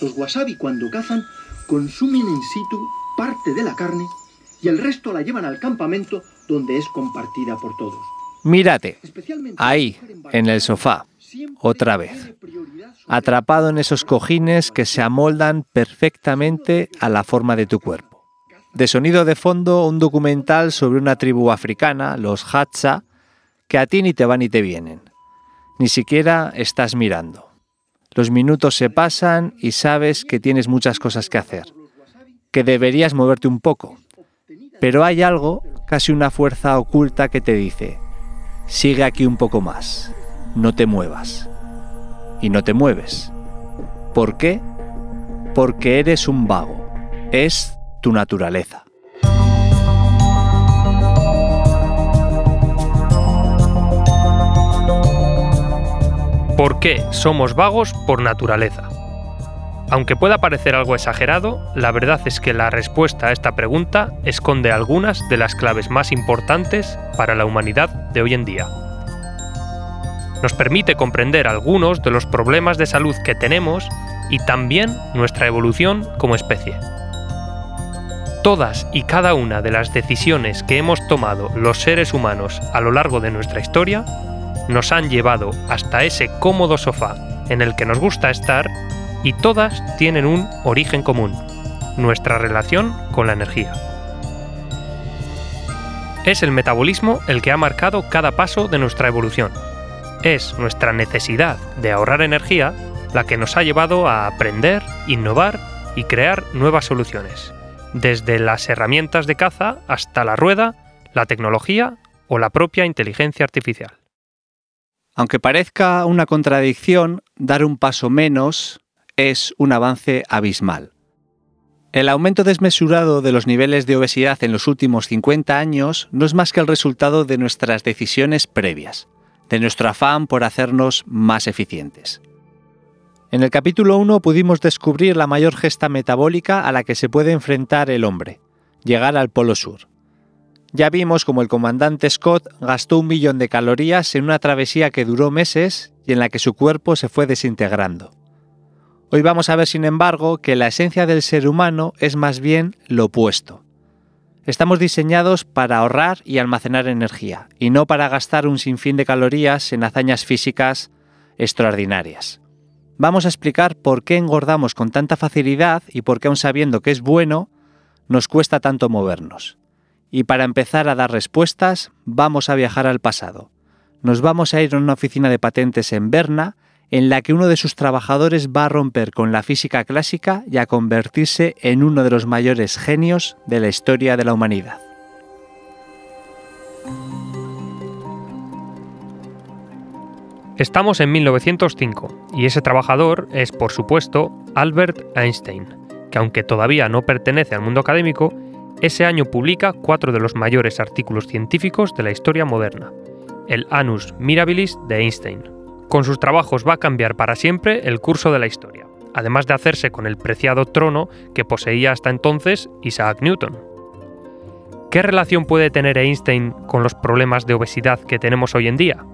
Los wasabi cuando cazan consumen in situ parte de la carne y el resto la llevan al campamento donde es compartida por todos. Mírate, ahí, en el sofá, otra vez, atrapado en esos cojines que se amoldan perfectamente a la forma de tu cuerpo. De sonido de fondo, un documental sobre una tribu africana, los Hadza, que a ti ni te van ni te vienen. Ni siquiera estás mirando. Los minutos se pasan y sabes que tienes muchas cosas que hacer, que deberías moverte un poco. Pero hay algo, casi una fuerza oculta que te dice, sigue aquí un poco más, no te muevas. Y no te mueves. ¿Por qué? Porque eres un vago. Es tu naturaleza. ¿Por qué somos vagos por naturaleza? Aunque pueda parecer algo exagerado, la verdad es que la respuesta a esta pregunta esconde algunas de las claves más importantes para la humanidad de hoy en día. Nos permite comprender algunos de los problemas de salud que tenemos y también nuestra evolución como especie. Todas y cada una de las decisiones que hemos tomado los seres humanos a lo largo de nuestra historia nos han llevado hasta ese cómodo sofá en el que nos gusta estar y todas tienen un origen común, nuestra relación con la energía. Es el metabolismo el que ha marcado cada paso de nuestra evolución. Es nuestra necesidad de ahorrar energía la que nos ha llevado a aprender, innovar y crear nuevas soluciones, desde las herramientas de caza hasta la rueda, la tecnología o la propia inteligencia artificial. Aunque parezca una contradicción, dar un paso menos es un avance abismal. El aumento desmesurado de los niveles de obesidad en los últimos 50 años no es más que el resultado de nuestras decisiones previas, de nuestro afán por hacernos más eficientes. En el capítulo 1 pudimos descubrir la mayor gesta metabólica a la que se puede enfrentar el hombre, llegar al Polo Sur. Ya vimos como el comandante Scott gastó un millón de calorías en una travesía que duró meses y en la que su cuerpo se fue desintegrando. Hoy vamos a ver, sin embargo, que la esencia del ser humano es más bien lo opuesto. Estamos diseñados para ahorrar y almacenar energía, y no para gastar un sinfín de calorías en hazañas físicas extraordinarias. Vamos a explicar por qué engordamos con tanta facilidad y por qué, aun sabiendo que es bueno, nos cuesta tanto movernos. Y para empezar a dar respuestas, vamos a viajar al pasado. Nos vamos a ir a una oficina de patentes en Berna, en la que uno de sus trabajadores va a romper con la física clásica y a convertirse en uno de los mayores genios de la historia de la humanidad. Estamos en 1905 y ese trabajador es, por supuesto, Albert Einstein, que aunque todavía no pertenece al mundo académico, ese año publica cuatro de los mayores artículos científicos de la historia moderna, el Annus Mirabilis de Einstein. Con sus trabajos va a cambiar para siempre el curso de la historia, además de hacerse con el preciado trono que poseía hasta entonces Isaac Newton. ¿Qué relación puede tener Einstein con los problemas de obesidad que tenemos hoy en día?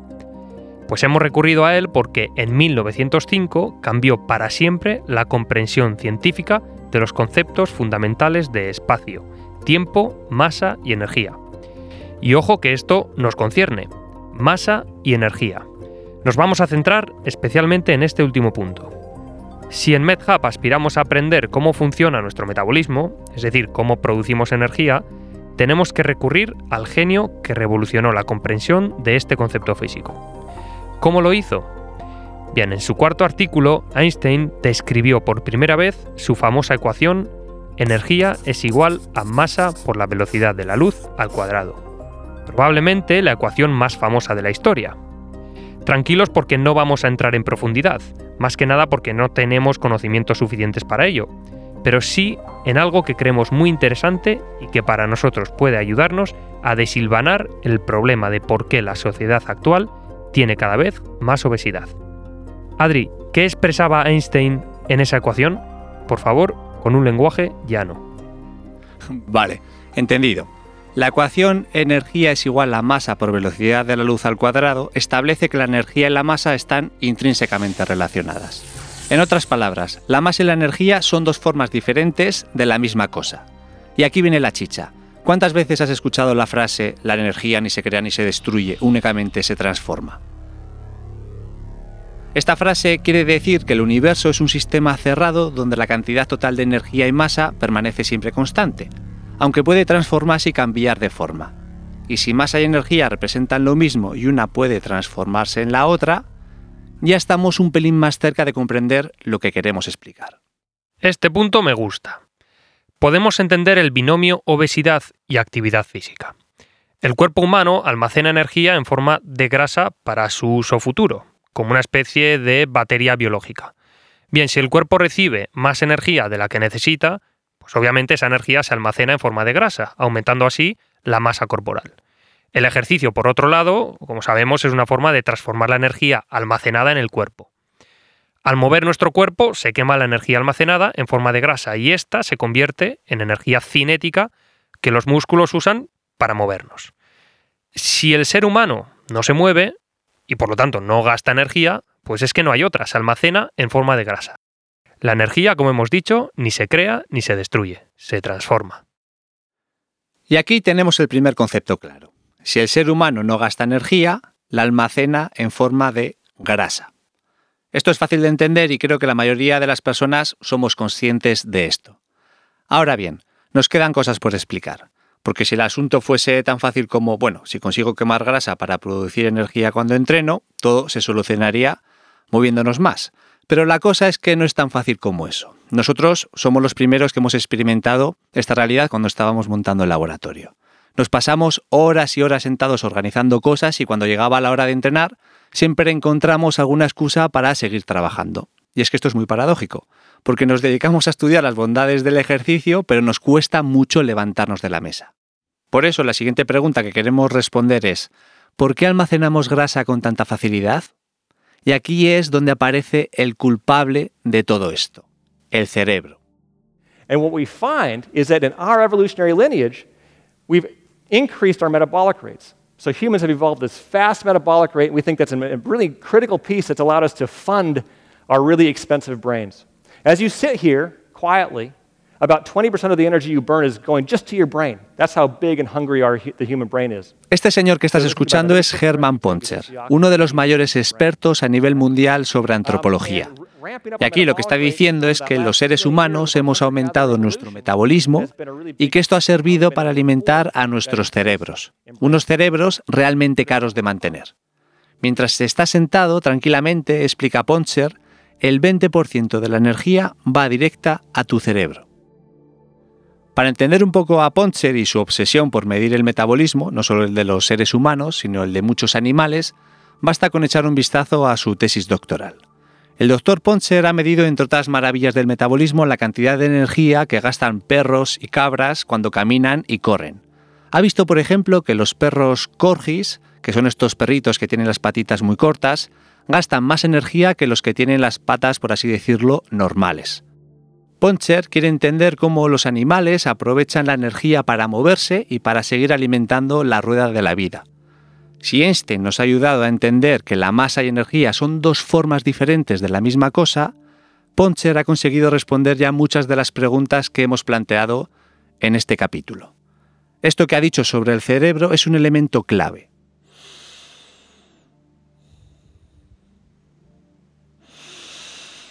Pues hemos recurrido a él porque en 1905 cambió para siempre la comprensión científica de los conceptos fundamentales de espacio, tiempo, masa y energía. Y ojo que esto nos concierne, masa y energía. Nos vamos a centrar especialmente en este último punto. Si en MedHub aspiramos a aprender cómo funciona nuestro metabolismo, es decir, cómo producimos energía, tenemos que recurrir al genio que revolucionó la comprensión de este concepto físico. ¿Cómo lo hizo? Bien, en su cuarto artículo, Einstein describió por primera vez su famosa ecuación energía es igual a masa por la velocidad de la luz al cuadrado. Probablemente la ecuación más famosa de la historia. Tranquilos porque no vamos a entrar en profundidad, más que nada porque no tenemos conocimientos suficientes para ello, pero sí en algo que creemos muy interesante y que para nosotros puede ayudarnos a desilvanar el problema de por qué la sociedad actual tiene cada vez más obesidad. Adri, ¿qué expresaba Einstein en esa ecuación? Por favor, con un lenguaje llano. Vale, entendido. La ecuación energía es igual a masa por velocidad de la luz al cuadrado establece que la energía y la masa están intrínsecamente relacionadas. En otras palabras, la masa y la energía son dos formas diferentes de la misma cosa. Y aquí viene la chicha. ¿Cuántas veces has escuchado la frase la energía ni se crea ni se destruye, únicamente se transforma? Esta frase quiere decir que el universo es un sistema cerrado donde la cantidad total de energía y masa permanece siempre constante, aunque puede transformarse y cambiar de forma. Y si masa y energía representan lo mismo y una puede transformarse en la otra, ya estamos un pelín más cerca de comprender lo que queremos explicar. Este punto me gusta. Podemos entender el binomio obesidad y actividad física. El cuerpo humano almacena energía en forma de grasa para su uso futuro, como una especie de batería biológica. Bien, si el cuerpo recibe más energía de la que necesita, pues obviamente esa energía se almacena en forma de grasa, aumentando así la masa corporal. El ejercicio, por otro lado, como sabemos, es una forma de transformar la energía almacenada en el cuerpo. Al mover nuestro cuerpo se quema la energía almacenada en forma de grasa y esta se convierte en energía cinética que los músculos usan para movernos. Si el ser humano no se mueve y por lo tanto no gasta energía, pues es que no hay otra, se almacena en forma de grasa. La energía, como hemos dicho, ni se crea ni se destruye, se transforma. Y aquí tenemos el primer concepto claro. Si el ser humano no gasta energía, la almacena en forma de grasa. Esto es fácil de entender y creo que la mayoría de las personas somos conscientes de esto. Ahora bien, nos quedan cosas por explicar, porque si el asunto fuese tan fácil como, bueno, si consigo quemar grasa para producir energía cuando entreno, todo se solucionaría moviéndonos más. Pero la cosa es que no es tan fácil como eso. Nosotros somos los primeros que hemos experimentado esta realidad cuando estábamos montando el laboratorio. Nos pasamos horas y horas sentados organizando cosas y cuando llegaba la hora de entrenar, siempre encontramos alguna excusa para seguir trabajando. Y es que esto es muy paradójico, porque nos dedicamos a estudiar las bondades del ejercicio, pero nos cuesta mucho levantarnos de la mesa. Por eso la siguiente pregunta que queremos responder es, ¿por qué almacenamos grasa con tanta facilidad? Y aquí es donde aparece el culpable de todo esto, el cerebro. And what we find is that in our evolutionary lineage, we've increased our metabolic rates. So humans have evolved this fast metabolic rate, and we think that's a really critical piece that's allowed us to fund our really expensive brains. As you sit here quietly, about 20% of the energy you burn is going just to your brain. That's how big and hungry our, the human brain is. Este señor que estás escuchando es Hermann Poncher, uno de los mayores expertos a nivel mundial sobre antropología. Y aquí lo que está diciendo es que los seres humanos hemos aumentado nuestro metabolismo y que esto ha servido para alimentar a nuestros cerebros, unos cerebros realmente caros de mantener. Mientras se está sentado tranquilamente, explica Poncher, el 20% de la energía va directa a tu cerebro. Para entender un poco a Poncher y su obsesión por medir el metabolismo, no solo el de los seres humanos, sino el de muchos animales, basta con echar un vistazo a su tesis doctoral. El doctor Poncher ha medido, entre otras maravillas del metabolismo, la cantidad de energía que gastan perros y cabras cuando caminan y corren. Ha visto, por ejemplo, que los perros corgis, que son estos perritos que tienen las patitas muy cortas, gastan más energía que los que tienen las patas, por así decirlo, normales. Poncher quiere entender cómo los animales aprovechan la energía para moverse y para seguir alimentando la rueda de la vida. Si Einstein nos ha ayudado a entender que la masa y energía son dos formas diferentes de la misma cosa, Poncher ha conseguido responder ya muchas de las preguntas que hemos planteado en este capítulo. Esto que ha dicho sobre el cerebro es un elemento clave.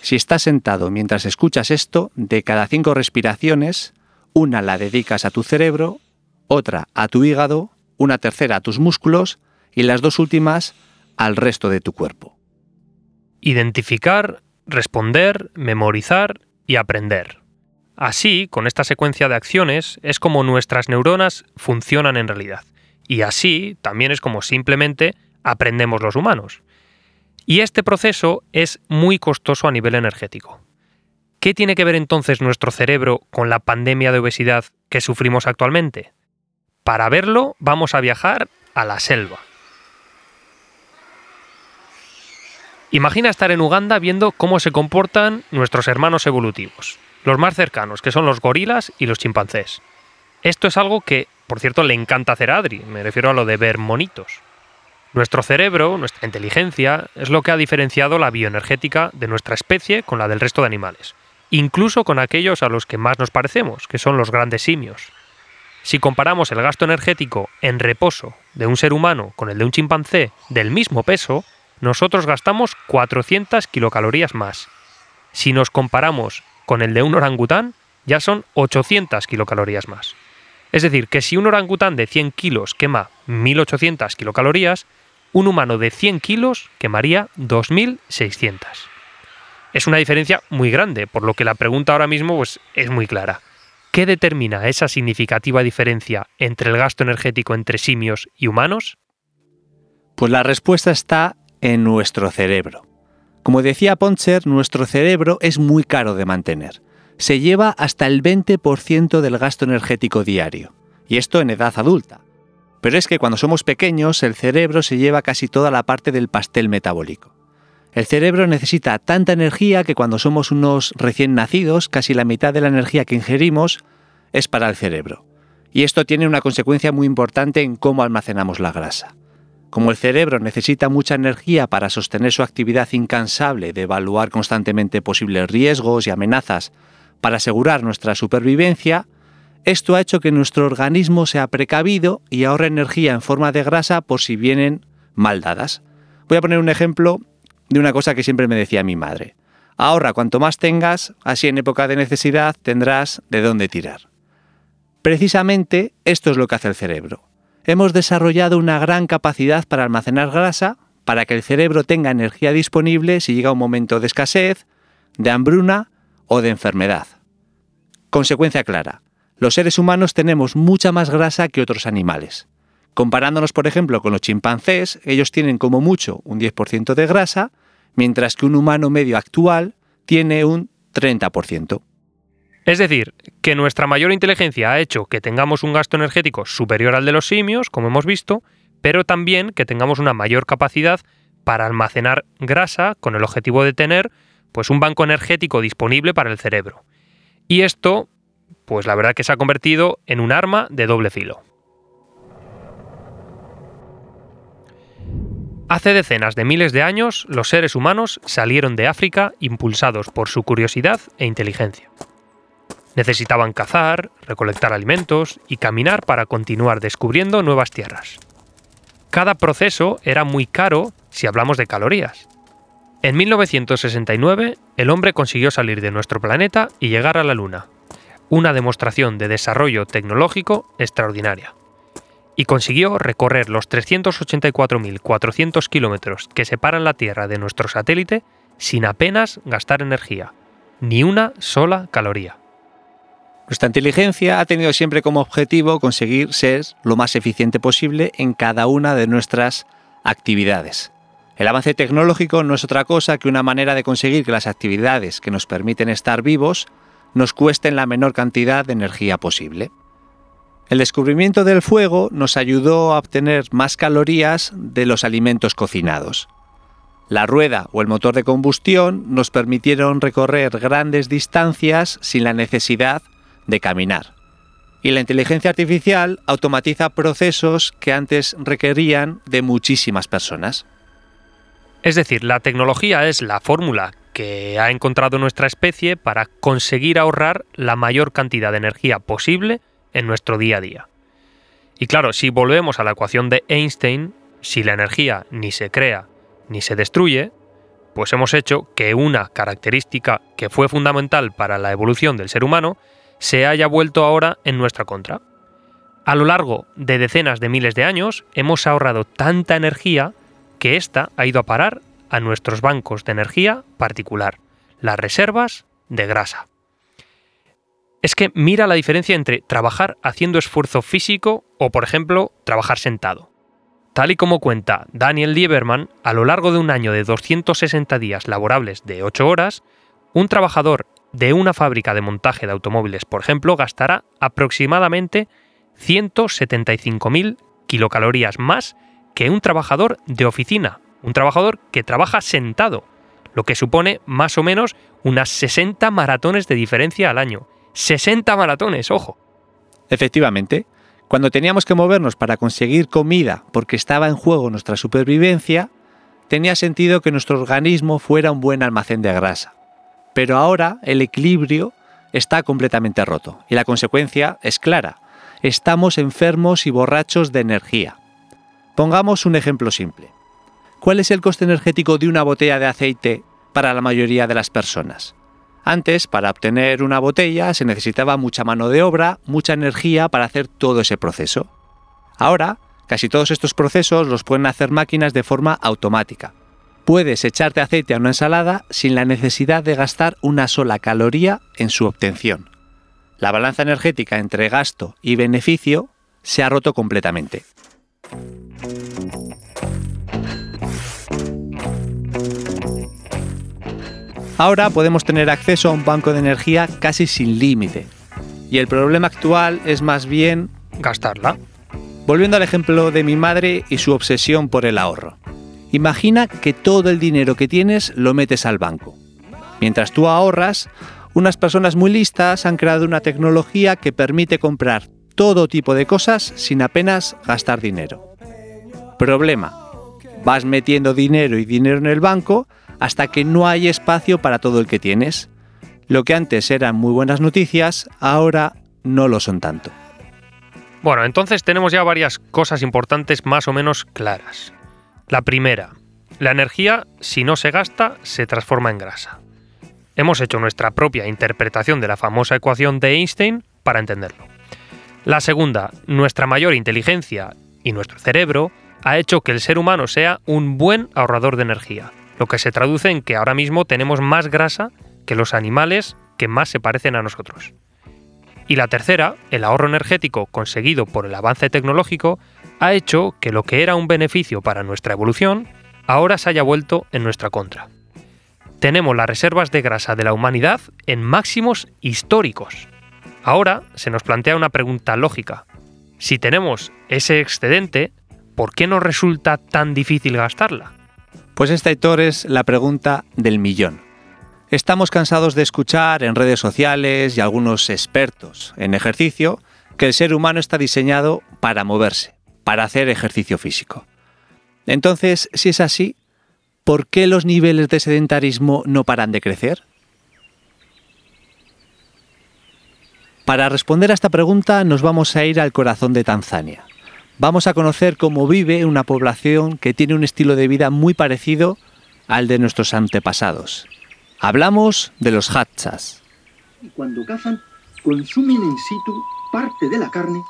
Si estás sentado mientras escuchas esto, de cada cinco respiraciones, una la dedicas a tu cerebro, otra a tu hígado, una tercera a tus músculos y las dos últimas al resto de tu cuerpo. Identificar, responder, memorizar y aprender. Así, con esta secuencia de acciones, es como nuestras neuronas funcionan en realidad. Y así también es como simplemente aprendemos los humanos. Y este proceso es muy costoso a nivel energético. ¿Qué tiene que ver entonces nuestro cerebro con la pandemia de obesidad que sufrimos actualmente? Para verlo, vamos a viajar a la selva. Imagina estar en Uganda viendo cómo se comportan nuestros hermanos evolutivos, los más cercanos, que son los gorilas y los chimpancés. Esto es algo que, por cierto, le encanta hacer a Adri, me refiero a lo de ver monitos. Nuestro cerebro, nuestra inteligencia, es lo que ha diferenciado la bioenergética de nuestra especie con la del resto de animales, incluso con aquellos a los que más nos parecemos, que son los grandes simios. Si comparamos el gasto energético en reposo de un ser humano con el de un chimpancé del mismo peso, nosotros gastamos 400 kilocalorías más. Si nos comparamos con el de un orangután, ya son 800 kilocalorías más. Es decir, que si un orangután de 100 kilos quema 1800 kilocalorías, un humano de 100 kilos quemaría 2600. Es una diferencia muy grande, por lo que la pregunta ahora mismo pues, es muy clara. ¿Qué determina esa significativa diferencia entre el gasto energético entre simios y humanos? Pues la respuesta está en nuestro cerebro. Como decía Poncher, nuestro cerebro es muy caro de mantener. Se lleva hasta el 20% del gasto energético diario, y esto en edad adulta. Pero es que cuando somos pequeños el cerebro se lleva casi toda la parte del pastel metabólico. El cerebro necesita tanta energía que cuando somos unos recién nacidos, casi la mitad de la energía que ingerimos es para el cerebro. Y esto tiene una consecuencia muy importante en cómo almacenamos la grasa. Como el cerebro necesita mucha energía para sostener su actividad incansable de evaluar constantemente posibles riesgos y amenazas para asegurar nuestra supervivencia, esto ha hecho que nuestro organismo sea precavido y ahorre energía en forma de grasa por si vienen mal dadas. Voy a poner un ejemplo de una cosa que siempre me decía mi madre. Ahorra cuanto más tengas, así en época de necesidad tendrás de dónde tirar. Precisamente esto es lo que hace el cerebro. Hemos desarrollado una gran capacidad para almacenar grasa para que el cerebro tenga energía disponible si llega un momento de escasez, de hambruna o de enfermedad. Consecuencia clara, los seres humanos tenemos mucha más grasa que otros animales. Comparándonos, por ejemplo, con los chimpancés, ellos tienen como mucho un 10% de grasa, mientras que un humano medio actual tiene un 30%. Es decir, que nuestra mayor inteligencia ha hecho que tengamos un gasto energético superior al de los simios, como hemos visto, pero también que tengamos una mayor capacidad para almacenar grasa con el objetivo de tener pues un banco energético disponible para el cerebro. Y esto pues la verdad que se ha convertido en un arma de doble filo. Hace decenas de miles de años, los seres humanos salieron de África impulsados por su curiosidad e inteligencia. Necesitaban cazar, recolectar alimentos y caminar para continuar descubriendo nuevas tierras. Cada proceso era muy caro si hablamos de calorías. En 1969, el hombre consiguió salir de nuestro planeta y llegar a la Luna, una demostración de desarrollo tecnológico extraordinaria. Y consiguió recorrer los 384.400 kilómetros que separan la Tierra de nuestro satélite sin apenas gastar energía, ni una sola caloría. Nuestra inteligencia ha tenido siempre como objetivo conseguir ser lo más eficiente posible en cada una de nuestras actividades. El avance tecnológico no es otra cosa que una manera de conseguir que las actividades que nos permiten estar vivos nos cuesten la menor cantidad de energía posible. El descubrimiento del fuego nos ayudó a obtener más calorías de los alimentos cocinados. La rueda o el motor de combustión nos permitieron recorrer grandes distancias sin la necesidad de caminar. Y la inteligencia artificial automatiza procesos que antes requerían de muchísimas personas. Es decir, la tecnología es la fórmula que ha encontrado nuestra especie para conseguir ahorrar la mayor cantidad de energía posible en nuestro día a día. Y claro, si volvemos a la ecuación de Einstein, si la energía ni se crea ni se destruye, pues hemos hecho que una característica que fue fundamental para la evolución del ser humano se haya vuelto ahora en nuestra contra. A lo largo de decenas de miles de años hemos ahorrado tanta energía que ésta ha ido a parar a nuestros bancos de energía particular, las reservas de grasa. Es que mira la diferencia entre trabajar haciendo esfuerzo físico o, por ejemplo, trabajar sentado. Tal y como cuenta Daniel Lieberman, a lo largo de un año de 260 días laborables de 8 horas, un trabajador de una fábrica de montaje de automóviles, por ejemplo, gastará aproximadamente 175.000 kilocalorías más que un trabajador de oficina un trabajador que trabaja sentado, lo que supone más o menos unas 60 maratones de diferencia al año. 60 maratones, ojo. Efectivamente, Cuando teníamos que movernos para conseguir comida porque estaba en juego nuestra supervivencia, tenía sentido que nuestro organismo fuera un buen almacén de grasa. Pero ahora el equilibrio está completamente roto y la consecuencia es clara. Estamos enfermos y borrachos de energía. Pongamos un ejemplo simple. ¿Cuál es el coste energético de una botella de aceite para la mayoría de las personas? Antes, para obtener una botella se necesitaba mucha mano de obra, mucha energía para hacer todo ese proceso. Ahora, casi todos estos procesos los pueden hacer máquinas de forma automática. Puedes echarte aceite a una ensalada sin la necesidad de gastar una sola caloría en su obtención. La balanza energética entre gasto y beneficio se ha roto completamente. Ahora podemos tener acceso a un banco de energía casi sin límite. Y el problema actual es más bien gastarla. Volviendo al ejemplo de mi madre y su obsesión por el ahorro. Imagina que todo el dinero que tienes lo metes al banco. Mientras tú ahorras, unas personas muy listas han creado una tecnología que permite comprar todo tipo de cosas sin apenas gastar dinero. Problema. Vas metiendo dinero y dinero en el banco hasta que no hay espacio para todo el que tienes. Lo que antes eran muy buenas noticias, ahora no lo son tanto. Bueno, entonces tenemos ya varias cosas importantes más o menos claras. La primera, la energía, si no se gasta, se transforma en grasa. Hemos hecho nuestra propia interpretación de la famosa ecuación de Einstein para entenderlo. La segunda, nuestra mayor inteligencia y nuestro cerebro ha hecho que el ser humano sea un buen ahorrador de energía lo que se traduce en que ahora mismo tenemos más grasa que los animales que más se parecen a nosotros. Y la tercera, el ahorro energético conseguido por el avance tecnológico, ha hecho que lo que era un beneficio para nuestra evolución ahora se haya vuelto en nuestra contra. Tenemos las reservas de grasa de la humanidad en máximos históricos. Ahora se nos plantea una pregunta lógica. Si tenemos ese excedente, ¿por qué nos resulta tan difícil gastarla? Pues esta, Héctor, es la pregunta del millón. Estamos cansados de escuchar en redes sociales y algunos expertos en ejercicio que el ser humano está diseñado para moverse, para hacer ejercicio físico. Entonces, si es así, ¿por qué los niveles de sedentarismo no paran de crecer? Para responder a esta pregunta nos vamos a ir al corazón de Tanzania vamos a conocer cómo vive una población que tiene un estilo de vida muy parecido al de nuestros antepasados. Hablamos de los Hatchas. Cuando cazan, consumen in situ parte de la carne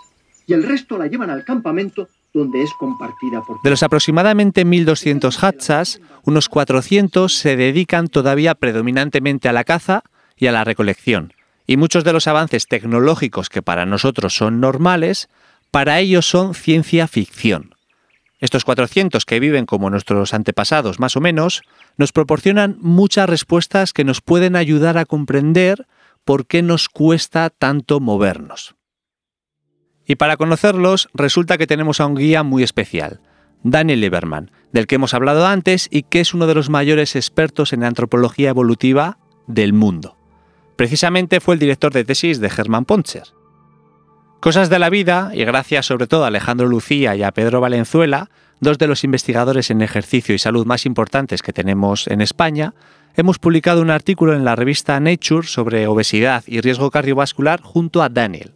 y el resto la llevan al campamento donde es compartida por De los aproximadamente 1.200 Hatchas, unos 400 se dedican todavía predominantemente a la caza y a la recolección. Y muchos de los avances tecnológicos que para nosotros son normales para ellos son ciencia ficción. Estos 400 que viven como nuestros antepasados más o menos, nos proporcionan muchas respuestas que nos pueden ayudar a comprender por qué nos cuesta tanto movernos. Y para conocerlos resulta que tenemos a un guía muy especial, Daniel Lieberman, del que hemos hablado antes y que es uno de los mayores expertos en antropología evolutiva del mundo. Precisamente fue el director de tesis de Hermann Poncher. Cosas de la vida, y gracias sobre todo a Alejandro Lucía y a Pedro Valenzuela, dos de los investigadores en ejercicio y salud más importantes que tenemos en España, hemos publicado un artículo en la revista Nature sobre obesidad y riesgo cardiovascular junto a Daniel.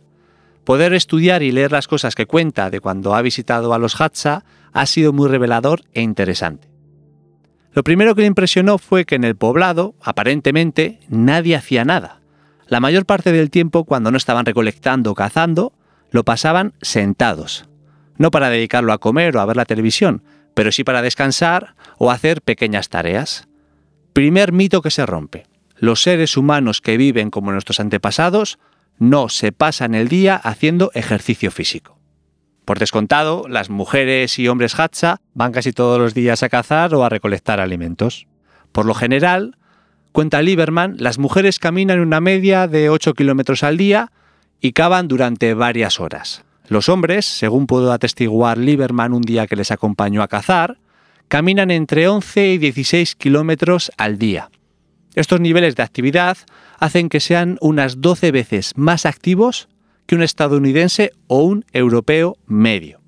Poder estudiar y leer las cosas que cuenta de cuando ha visitado a los Hatsa ha sido muy revelador e interesante. Lo primero que le impresionó fue que en el poblado, aparentemente, nadie hacía nada. La mayor parte del tiempo, cuando no estaban recolectando o cazando, lo pasaban sentados. No para dedicarlo a comer o a ver la televisión, pero sí para descansar o hacer pequeñas tareas. Primer mito que se rompe. Los seres humanos que viven como nuestros antepasados no se pasan el día haciendo ejercicio físico. Por descontado, las mujeres y hombres Hatsa van casi todos los días a cazar o a recolectar alimentos. Por lo general, cuenta Lieberman, las mujeres caminan una media de 8 kilómetros al día y cavan durante varias horas. Los hombres, según pudo atestiguar Lieberman un día que les acompañó a cazar, caminan entre 11 y 16 kilómetros al día. Estos niveles de actividad hacen que sean unas 12 veces más activos que un estadounidense o un europeo medio.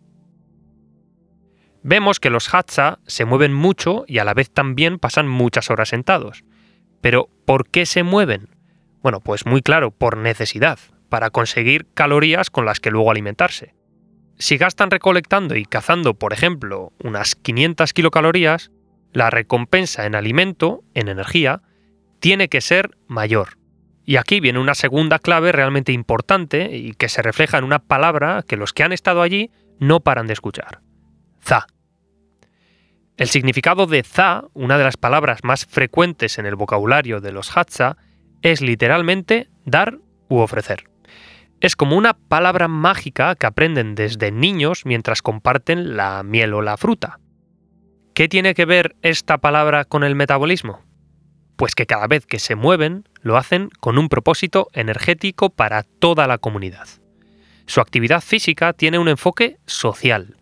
Vemos que los hatsa se mueven mucho y a la vez también pasan muchas horas sentados. Pero ¿por qué se mueven? Bueno, pues muy claro, por necesidad, para conseguir calorías con las que luego alimentarse. Si gastan recolectando y cazando, por ejemplo, unas 500 kilocalorías, la recompensa en alimento, en energía, tiene que ser mayor. Y aquí viene una segunda clave realmente importante y que se refleja en una palabra que los que han estado allí no paran de escuchar. Za. El significado de za, una de las palabras más frecuentes en el vocabulario de los Hatsa, es literalmente dar u ofrecer. Es como una palabra mágica que aprenden desde niños mientras comparten la miel o la fruta. ¿Qué tiene que ver esta palabra con el metabolismo? Pues que cada vez que se mueven lo hacen con un propósito energético para toda la comunidad. Su actividad física tiene un enfoque social,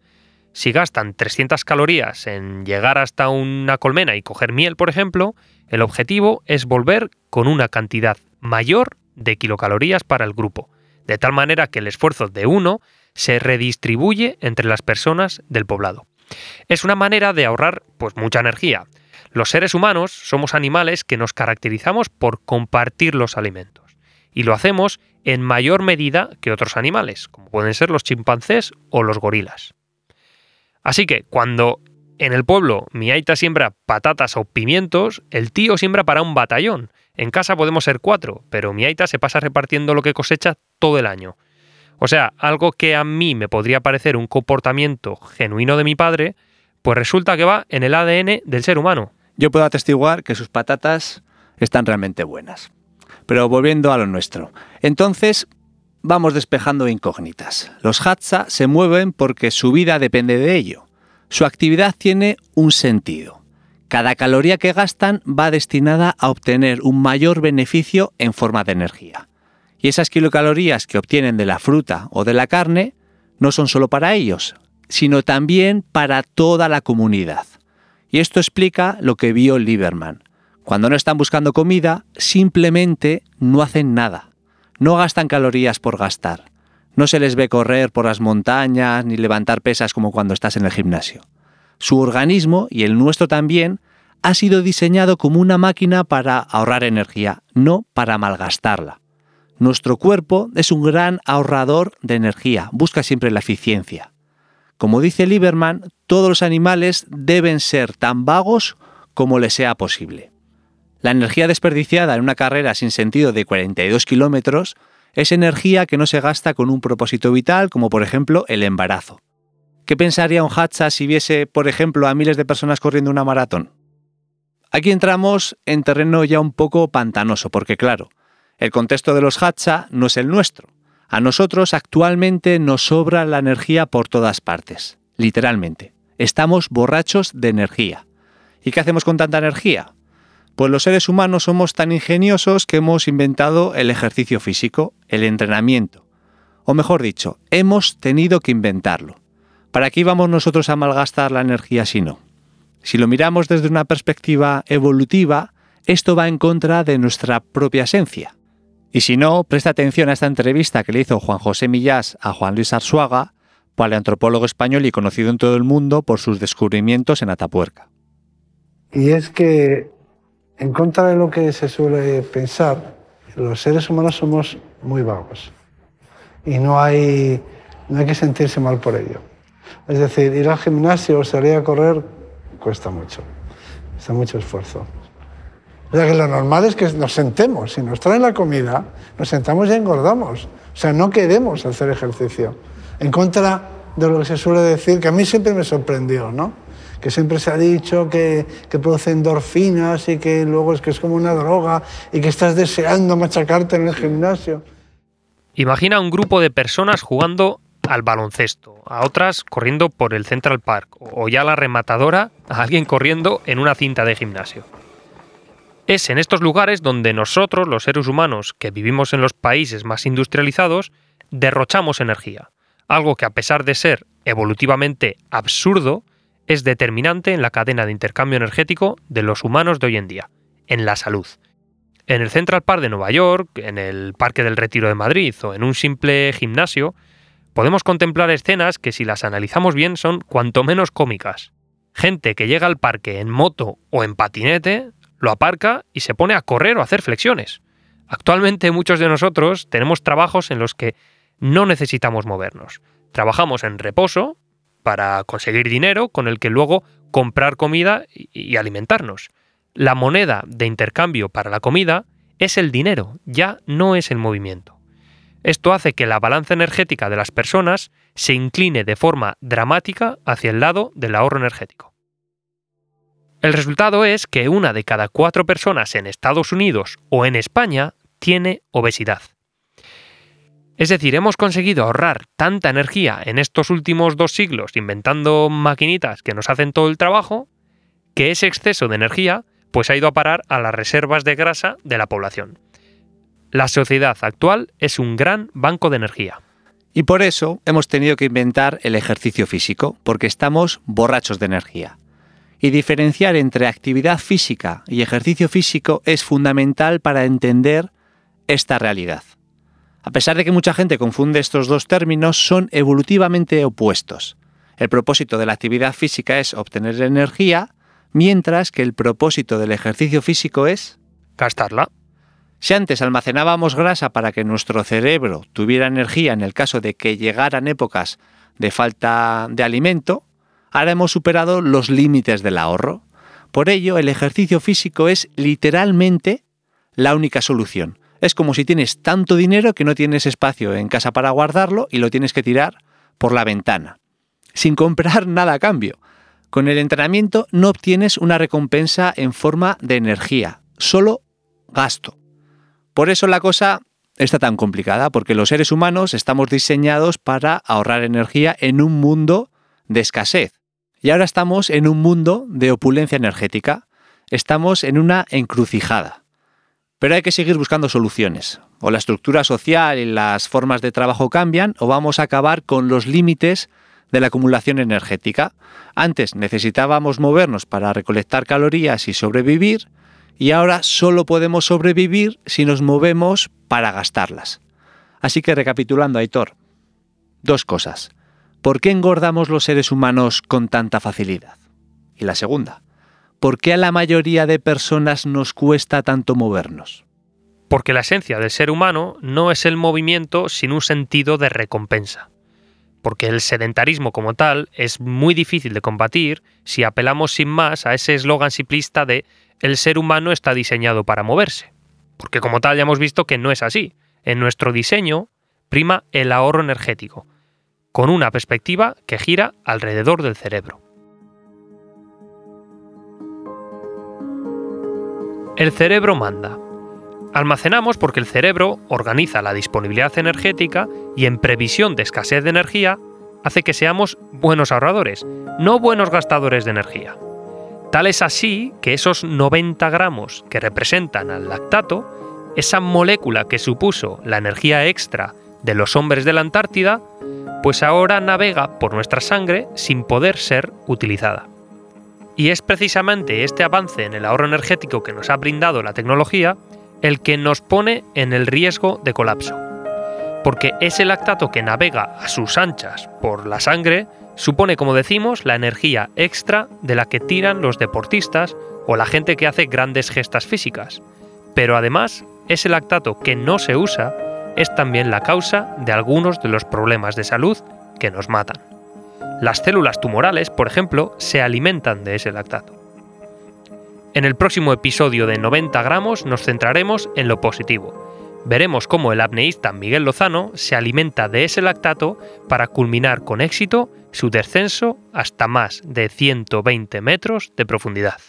si gastan 300 calorías en llegar hasta una colmena y coger miel, por ejemplo, el objetivo es volver con una cantidad mayor de kilocalorías para el grupo, de tal manera que el esfuerzo de uno se redistribuye entre las personas del poblado. Es una manera de ahorrar pues mucha energía. Los seres humanos somos animales que nos caracterizamos por compartir los alimentos y lo hacemos en mayor medida que otros animales, como pueden ser los chimpancés o los gorilas. Así que cuando en el pueblo mi aita siembra patatas o pimientos, el tío siembra para un batallón. En casa podemos ser cuatro, pero mi aita se pasa repartiendo lo que cosecha todo el año. O sea, algo que a mí me podría parecer un comportamiento genuino de mi padre, pues resulta que va en el ADN del ser humano. Yo puedo atestiguar que sus patatas están realmente buenas. Pero volviendo a lo nuestro. Entonces, vamos despejando incógnitas. Los Hatsa se mueven porque su vida depende de ello. Su actividad tiene un sentido. Cada caloría que gastan va destinada a obtener un mayor beneficio en forma de energía. Y esas kilocalorías que obtienen de la fruta o de la carne no son solo para ellos, sino también para toda la comunidad. Y esto explica lo que vio Lieberman. Cuando no están buscando comida, simplemente no hacen nada no gastan calorías por gastar. No se les ve correr por las montañas ni levantar pesas como cuando estás en el gimnasio. Su organismo, y el nuestro también, ha sido diseñado como una máquina para ahorrar energía, no para malgastarla. Nuestro cuerpo es un gran ahorrador de energía, busca siempre la eficiencia. Como dice Lieberman, todos los animales deben ser tan vagos como les sea posible. La energía desperdiciada en una carrera sin sentido de 42 kilómetros es energía que no se gasta con un propósito vital, como por ejemplo el embarazo. ¿Qué pensaría un Hatsa si viese, por ejemplo, a miles de personas corriendo una maratón? Aquí entramos en terreno ya un poco pantanoso, porque claro, el contexto de los Hatsa no es el nuestro. A nosotros actualmente nos sobra la energía por todas partes, literalmente. Estamos borrachos de energía. ¿Y qué hacemos con tanta energía? Pues los seres humanos somos tan ingeniosos que hemos inventado el ejercicio físico, el entrenamiento. O mejor dicho, hemos tenido que inventarlo. ¿Para qué íbamos nosotros a malgastar la energía si no? Si lo miramos desde una perspectiva evolutiva, esto va en contra de nuestra propia esencia. Y si no, presta atención a esta entrevista que le hizo Juan José Millás a Juan Luis Arzuaga, paleantropólogo español y conocido en todo el mundo por sus descubrimientos en Atapuerca. Y es que en contra de lo que se suele pensar, los seres humanos somos muy vagos y no hay, no hay que sentirse mal por ello. Es decir, ir al gimnasio o salir a correr cuesta mucho, cuesta mucho esfuerzo. O sea que lo normal es que nos sentemos. Si nos traen la comida, nos sentamos y engordamos. O sea, no queremos hacer ejercicio. En contra de lo que se suele decir, que a mí siempre me sorprendió, ¿no? Que siempre se ha dicho que, que produce endorfinas y que luego es que es como una droga y que estás deseando machacarte en el gimnasio. Imagina un grupo de personas jugando al baloncesto, a otras corriendo por el Central Park o ya la rematadora a alguien corriendo en una cinta de gimnasio. Es en estos lugares donde nosotros, los seres humanos que vivimos en los países más industrializados, derrochamos energía, algo que a pesar de ser evolutivamente absurdo, es determinante en la cadena de intercambio energético de los humanos de hoy en día, en la salud. En el Central Park de Nueva York, en el Parque del Retiro de Madrid o en un simple gimnasio, podemos contemplar escenas que si las analizamos bien son cuanto menos cómicas. Gente que llega al parque en moto o en patinete, lo aparca y se pone a correr o a hacer flexiones. Actualmente muchos de nosotros tenemos trabajos en los que no necesitamos movernos. Trabajamos en reposo para conseguir dinero con el que luego comprar comida y alimentarnos. La moneda de intercambio para la comida es el dinero, ya no es el movimiento. Esto hace que la balanza energética de las personas se incline de forma dramática hacia el lado del ahorro energético. El resultado es que una de cada cuatro personas en Estados Unidos o en España tiene obesidad. Es decir, hemos conseguido ahorrar tanta energía en estos últimos dos siglos inventando maquinitas que nos hacen todo el trabajo, que ese exceso de energía pues ha ido a parar a las reservas de grasa de la población. La sociedad actual es un gran banco de energía. Y por eso hemos tenido que inventar el ejercicio físico, porque estamos borrachos de energía. Y diferenciar entre actividad física y ejercicio físico es fundamental para entender esta realidad. A pesar de que mucha gente confunde estos dos términos, son evolutivamente opuestos. El propósito de la actividad física es obtener energía, mientras que el propósito del ejercicio físico es gastarla. Si antes almacenábamos grasa para que nuestro cerebro tuviera energía en el caso de que llegaran épocas de falta de alimento, ahora hemos superado los límites del ahorro. Por ello, el ejercicio físico es literalmente la única solución. Es como si tienes tanto dinero que no tienes espacio en casa para guardarlo y lo tienes que tirar por la ventana, sin comprar nada a cambio. Con el entrenamiento no obtienes una recompensa en forma de energía, solo gasto. Por eso la cosa está tan complicada, porque los seres humanos estamos diseñados para ahorrar energía en un mundo de escasez. Y ahora estamos en un mundo de opulencia energética. Estamos en una encrucijada. Pero hay que seguir buscando soluciones. O la estructura social y las formas de trabajo cambian, o vamos a acabar con los límites de la acumulación energética. Antes necesitábamos movernos para recolectar calorías y sobrevivir, y ahora solo podemos sobrevivir si nos movemos para gastarlas. Así que recapitulando, Aitor, dos cosas. ¿Por qué engordamos los seres humanos con tanta facilidad? Y la segunda, ¿por qué a la mayoría de personas nos cuesta tanto movernos? Porque la esencia del ser humano no es el movimiento sin un sentido de recompensa. Porque el sedentarismo como tal es muy difícil de combatir si apelamos sin más a ese eslogan simplista de el ser humano está diseñado para moverse. Porque como tal ya hemos visto que no es así. En nuestro diseño prima el ahorro energético, con una perspectiva que gira alrededor del cerebro. El cerebro manda. Almacenamos porque el cerebro organiza la disponibilidad energética y en previsión de escasez de energía hace que seamos buenos ahorradores, no buenos gastadores de energía. Tal es así que esos 90 gramos que representan al lactato, esa molécula que supuso la energía extra de los hombres de la Antártida, pues ahora navega por nuestra sangre sin poder ser utilizada. Y es precisamente este avance en el ahorro energético que nos ha brindado la tecnología el que nos pone en el riesgo de colapso. Porque ese lactato que navega a sus anchas por la sangre supone, como decimos, la energía extra de la que tiran los deportistas o la gente que hace grandes gestas físicas. Pero además, ese lactato que no se usa es también la causa de algunos de los problemas de salud que nos matan. Las células tumorales, por ejemplo, se alimentan de ese lactato. En el próximo episodio de 90 gramos nos centraremos en lo positivo, veremos cómo el apneísta Miguel Lozano se alimenta de ese lactato para culminar con éxito su descenso hasta más de 120 metros de profundidad.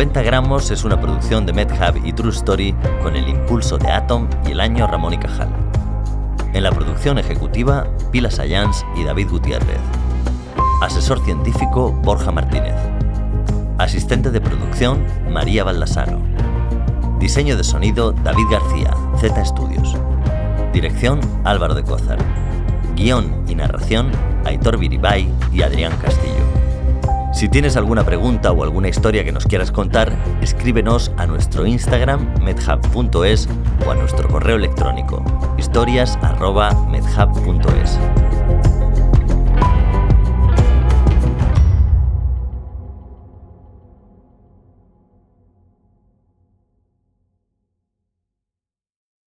«90 gramos es una producción de MedHub y True Story con el impulso de Atom y el año Ramón y Cajal. En la producción ejecutiva, Pila Sayans y David Gutiérrez. Asesor científico Borja Martínez. Asistente de producción María Baldassaro. Diseño de sonido David García, Z Studios. Dirección Álvaro de Cózar. Guión y narración Aitor Biribay y Adrián Castillo. Si tienes alguna pregunta o alguna historia que nos quieras contar, escríbenos a nuestro Instagram medhub.es o a nuestro correo electrónico historias.medhub.es.